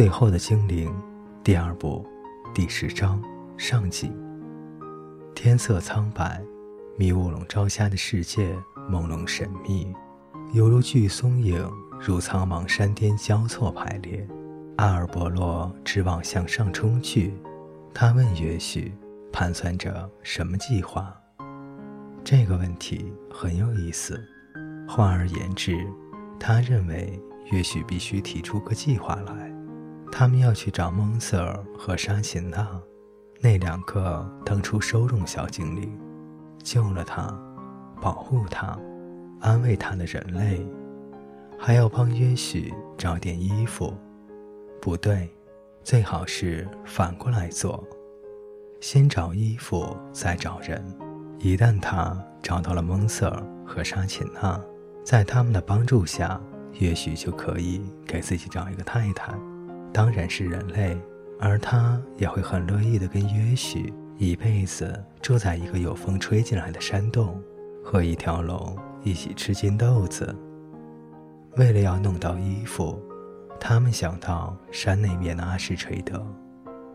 最后的精灵，第二部，第十章上集。天色苍白，迷雾笼罩下的世界朦胧神秘，犹如巨松影，如苍茫山巅交错排列。阿尔伯洛直往向上冲去，他问约许，盘算着什么计划？这个问题很有意思。换而言之，他认为约许必须提出个计划来。他们要去找蒙瑟尔和沙琴娜，那两个当初收容小精灵，救了他，保护他，安慰他的人类，还要帮约许找点衣服。不对，最好是反过来做，先找衣服，再找人。一旦他找到了蒙瑟尔和沙琴娜，在他们的帮助下，也许就可以给自己找一个太太。当然是人类，而他也会很乐意的跟约许一辈子住在一个有风吹进来的山洞，和一条龙一起吃金豆子。为了要弄到衣服，他们想到山那边的阿什垂德，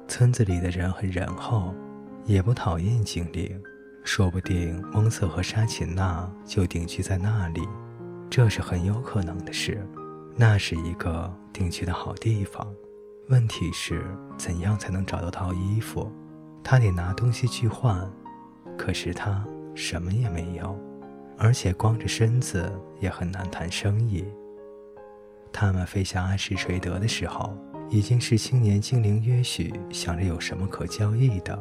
村子里的人很仁厚，也不讨厌精灵，说不定蒙瑟和沙琴娜就定居在那里，这是很有可能的事。那是一个定居的好地方。问题是，怎样才能找到套衣服？他得拿东西去换，可是他什么也没有，而且光着身子也很难谈生意。他们飞向阿什垂德的时候，已经是青年精灵约许想着有什么可交易的，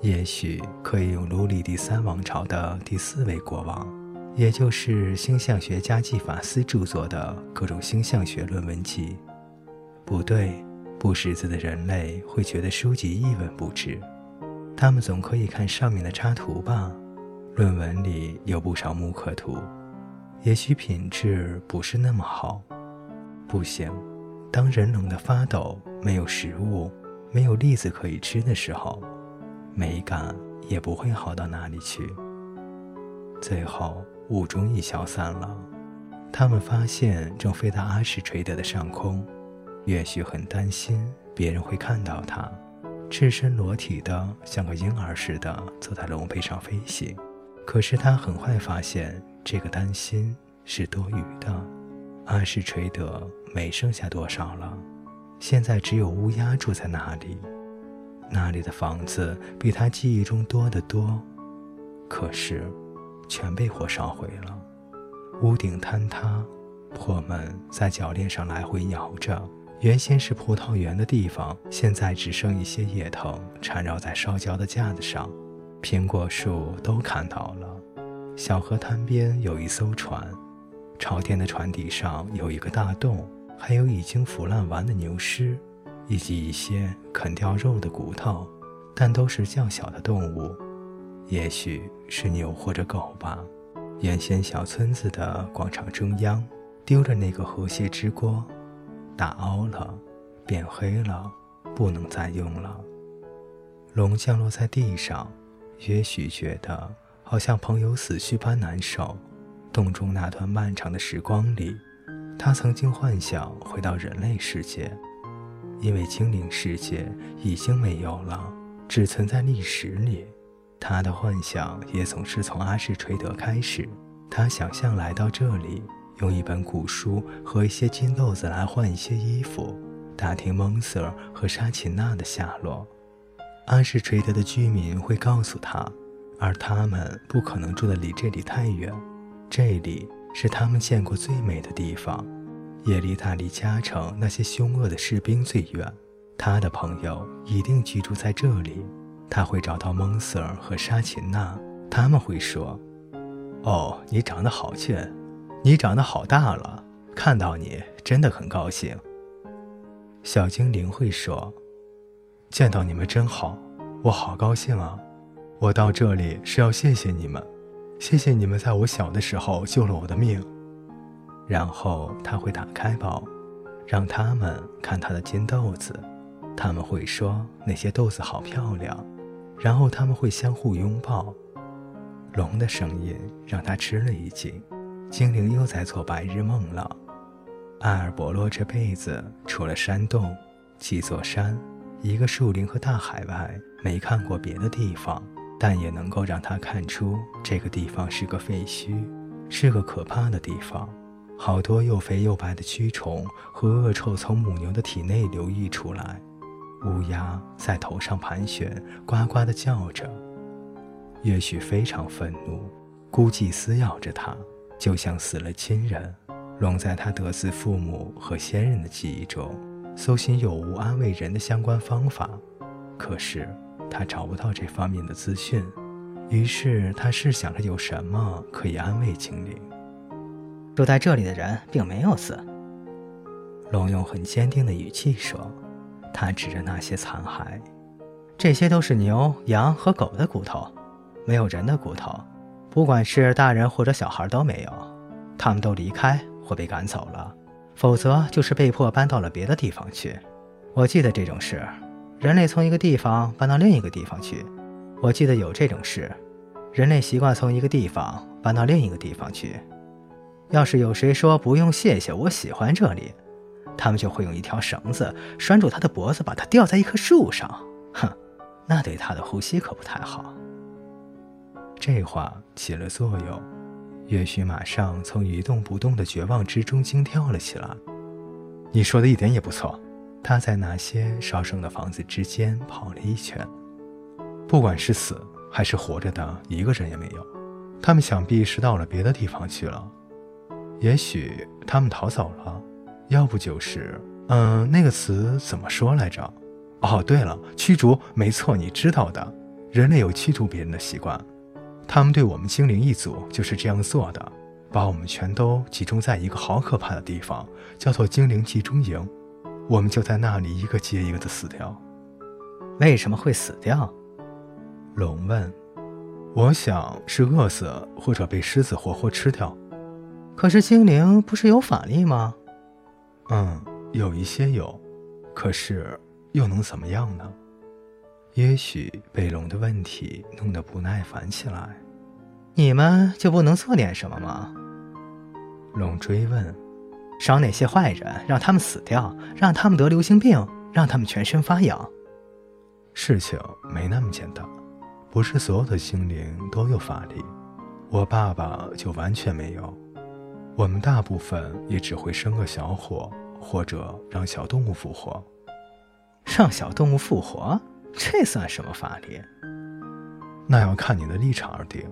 也许可以用卢里第三王朝的第四位国王，也就是星象学家季法斯著作的各种星象学论文集。不对。不识字的人类会觉得书籍一文不值，他们总可以看上面的插图吧？论文里有不少木刻图，也许品质不是那么好。不行，当人冷得发抖，没有食物，没有栗子可以吃的时候，美感也不会好到哪里去。最后，雾终于消散了，他们发现正飞到阿什垂德的上空。也许很担心别人会看到他，赤身裸体的像个婴儿似的坐在龙背上飞行。可是他很快发现，这个担心是多余的。阿什垂德没剩下多少了，现在只有乌鸦住在那里。那里的房子比他记忆中多得多，可是全被火烧毁了，屋顶坍塌，破门在铰链上来回摇着。原先是葡萄园的地方，现在只剩一些叶藤缠绕在烧焦的架子上，苹果树都砍倒了。小河滩边有一艘船，朝天的船底上有一个大洞，还有已经腐烂完的牛尸，以及一些啃掉肉的骨头，但都是较小的动物，也许是牛或者狗吧。原先小村子的广场中央，丢着那个河蟹之锅。打凹了，变黑了，不能再用了。龙降落在地上，也许觉得好像朋友死去般难受。洞中那段漫长的时光里，他曾经幻想回到人类世界，因为精灵世界已经没有了，只存在历史里。他的幻想也总是从阿什垂德开始，他想象来到这里。用一本古书和一些金豆子来换一些衣服，打听蒙瑟尔和沙琴娜的下落。阿什垂德的居民会告诉他，而他们不可能住得离这里太远。这里是他们见过最美的地方，也离他离加城那些凶恶的士兵最远。他的朋友一定居住在这里，他会找到蒙瑟尔和沙琴娜。他们会说：“哦，你长得好俊。”你长得好大了，看到你真的很高兴。小精灵会说：“见到你们真好，我好高兴啊！我到这里是要谢谢你们，谢谢你们在我小的时候救了我的命。”然后他会打开包，让他们看他的金豆子，他们会说那些豆子好漂亮，然后他们会相互拥抱。龙的声音让他吃了一惊。精灵又在做白日梦了。阿尔伯洛这辈子除了山洞，几座山、一个树林和大海外，没看过别的地方，但也能够让他看出这个地方是个废墟，是个可怕的地方。好多又肥又白的蛆虫和恶臭从母牛的体内流溢出来，乌鸦在头上盘旋，呱呱地叫着。也许非常愤怒，估计撕咬着他，就像死了亲人。龙在他得自父母和先人的记忆中，搜寻有无安慰人的相关方法，可是他找不到这方面的资讯。于是他试想着有什么可以安慰精灵。住在这里的人并没有死。龙用很坚定的语气说，他指着那些残骸，这些都是牛、羊和狗的骨头，没有人的骨头，不管是大人或者小孩都没有，他们都离开。或被赶走了，否则就是被迫搬到了别的地方去。我记得这种事，人类从一个地方搬到另一个地方去。我记得有这种事，人类习惯从一个地方搬到另一个地方去。要是有谁说不用谢谢，我喜欢这里，他们就会用一条绳子拴住他的脖子，把他吊在一棵树上。哼，那对他的呼吸可不太好。这话起了作用。岳许马上从一动不动的绝望之中惊跳了起来。你说的一点也不错。他在那些烧剩的房子之间跑了一圈，不管是死还是活着的，一个人也没有。他们想必是到了别的地方去了。也许他们逃走了，要不就是……嗯，那个词怎么说来着？哦，对了，驱逐。没错，你知道的，人类有驱逐别人的习惯。他们对我们精灵一族就是这样做的，把我们全都集中在一个好可怕的地方，叫做精灵集中营。我们就在那里一个接一个的死掉。为什么会死掉？龙问。我想是饿死，或者被狮子活活吃掉。可是精灵不是有法力吗？嗯，有一些有，可是又能怎么样呢？也许被龙的问题弄得不耐烦起来，你们就不能做点什么吗？龙追问：“伤那些坏人，让他们死掉，让他们得流行病，让他们全身发痒。”事情没那么简单，不是所有的精灵都有法力。我爸爸就完全没有。我们大部分也只会生个小火，或者让小动物复活。让小动物复活？这算什么法力？那要看你的立场而定。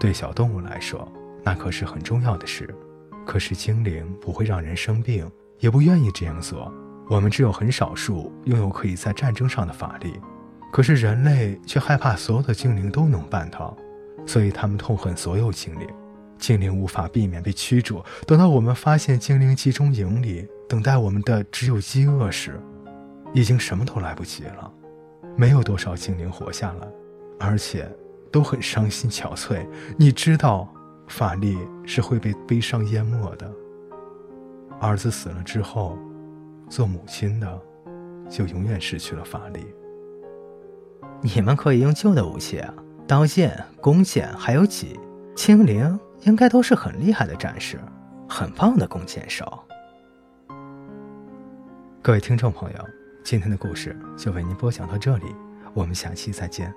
对小动物来说，那可是很重要的事。可是精灵不会让人生病，也不愿意这样做。我们只有很少数拥有可以在战争上的法力，可是人类却害怕所有的精灵都能办到，所以他们痛恨所有精灵。精灵无法避免被驱逐。等到我们发现精灵集中营里等待我们的只有饥饿时，已经什么都来不及了。没有多少精灵活下来，而且都很伤心憔悴。你知道，法力是会被悲伤淹没的。儿子死了之后，做母亲的就永远失去了法力。你们可以用旧的武器啊，刀剑、弓箭，还有戟。精灵应该都是很厉害的战士，很棒的弓箭手。各位听众朋友。今天的故事就为您播讲到这里，我们下期再见。